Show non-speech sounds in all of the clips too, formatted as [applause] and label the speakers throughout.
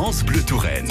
Speaker 1: France Bleu Touraine.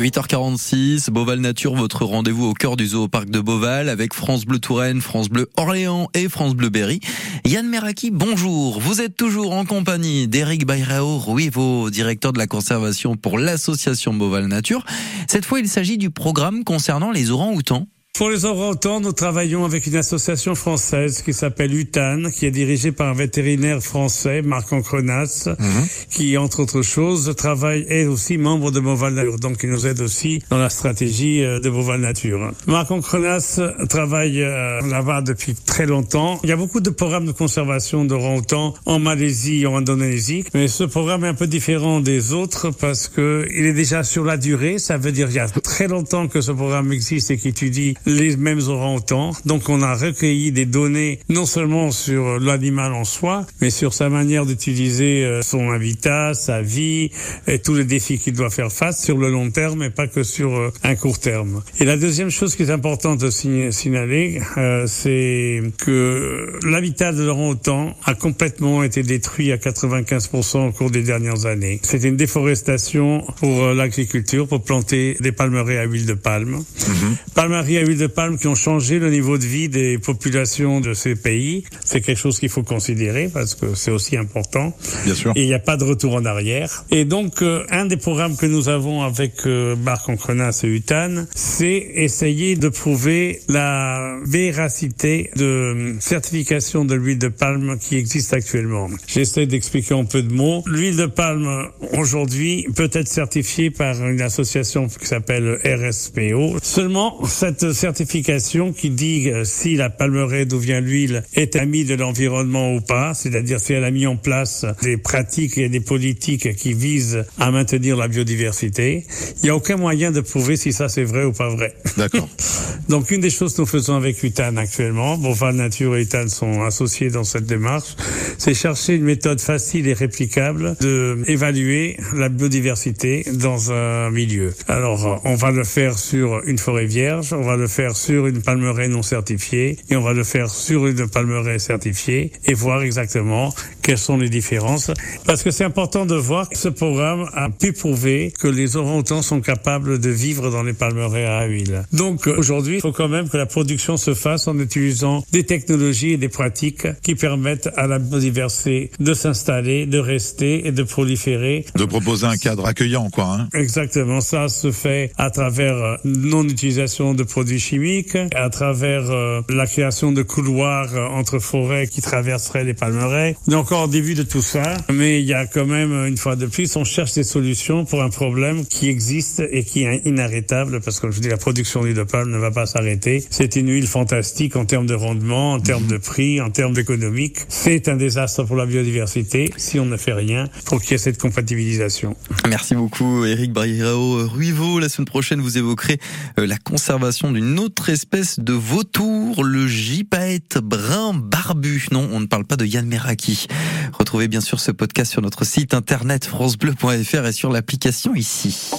Speaker 2: 8h46, Beauval Nature, votre rendez-vous au cœur du zoo parc de Beauval avec France Bleu Touraine, France Bleu Orléans et France Bleu Berry. Yann Meraki, bonjour. Vous êtes toujours en compagnie d'Éric Bayrao Ruivo, directeur de la conservation pour l'association Beauval Nature. Cette fois, il s'agit du programme concernant les orangs-outans.
Speaker 3: Pour les orang-outans, nous travaillons avec une association française qui s'appelle UTAN, qui est dirigée par un vétérinaire français, Marc Ancrenas, mhm. qui, entre autres choses, travaille et aussi membre de Beauval Nature. Donc, il nous aide aussi dans la stratégie euh, de Beauval Nature. Marc Ancrenas travaille euh, là-bas depuis très longtemps. Il y a beaucoup de programmes de conservation d'orang-outans en Malaisie, en Indonésie, mais ce programme est un peu différent des autres parce que il est déjà sur la durée. Ça veut dire qu'il y a très longtemps que ce programme existe et qui étudie les mêmes orang-outans. Donc on a recueilli des données non seulement sur l'animal en soi, mais sur sa manière d'utiliser euh, son habitat, sa vie et tous les défis qu'il doit faire face sur le long terme et pas que sur euh, un court terme. Et la deuxième chose qui est importante de signaler, euh, c'est que l'habitat de l'orang-outan a complètement été détruit à 95% au cours des dernières années. C'était une déforestation pour l'agriculture, pour planter des palmeraies à huile de palme. Mm Palmeraies à huile de palmes qui ont changé le niveau de vie des populations de ces pays. C'est quelque chose qu'il faut considérer parce que c'est aussi important.
Speaker 2: Bien sûr.
Speaker 3: Et il n'y a pas de retour en arrière. Et donc, euh, un des programmes que nous avons avec euh, Marc Ancrenas et UTAN, c'est essayer de prouver la véracité de euh, certification de l'huile de palme qui existe actuellement. J'essaie d'expliquer en peu de mots. L'huile de palme, aujourd'hui, peut être certifiée par une association qui s'appelle RSPO. Seulement, cette certification certification qui dit euh, si la palmeraie d'où vient l'huile est amie de l'environnement ou pas, c'est-à-dire si elle a mis en place des pratiques et des politiques qui visent à maintenir la biodiversité. Il n'y a aucun moyen de prouver si ça c'est vrai ou pas vrai.
Speaker 2: D'accord. [laughs]
Speaker 3: Donc une des choses que nous faisons avec UTAN actuellement, Beauval Nature et UTAN sont associés dans cette démarche, c'est chercher une méthode facile et réplicable de évaluer la biodiversité dans un milieu. Alors on va le faire sur une forêt vierge, on va le faire faire sur une palmeraie non certifiée et on va le faire sur une palmeraie certifiée et voir exactement quelles sont les différences. Parce que c'est important de voir que ce programme a pu prouver que les orang-outans sont capables de vivre dans les palmeraies à huile. Donc aujourd'hui, il faut quand même que la production se fasse en utilisant des technologies et des pratiques qui permettent à la biodiversité de s'installer, de rester et de proliférer.
Speaker 2: De proposer un cadre accueillant, quoi. Hein.
Speaker 3: Exactement. Ça se fait à travers non-utilisation de produits chimiques, à travers euh, la création de couloirs euh, entre forêts qui traverseraient les palmeraies. On est encore au début de tout ça, mais il y a quand même, une fois de plus, on cherche des solutions pour un problème qui existe et qui est inarrêtable, parce que comme je dis, la production d'huile de palme ne va pas s'arrêter. C'est une huile fantastique en termes de rendement, en termes de prix, en termes d'économique. C'est un désastre pour la biodiversité si on ne fait rien pour qu'il y ait cette compatibilisation.
Speaker 2: Merci beaucoup, Eric Barrero Ruivo. La semaine prochaine, vous évoquerez euh, la conservation d'une autre espèce de vautour, le gypaète brun barbu. Non, on ne parle pas de Yann Meraki. Retrouvez bien sûr ce podcast sur notre site internet francebleu.fr et sur l'application ici.